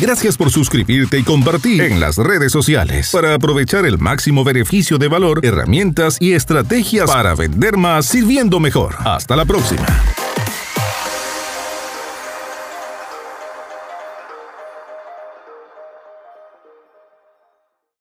Gracias por suscribirte y compartir en las redes sociales para aprovechar el máximo beneficio de valor, herramientas y estrategias para vender más sirviendo mejor. Hasta la próxima.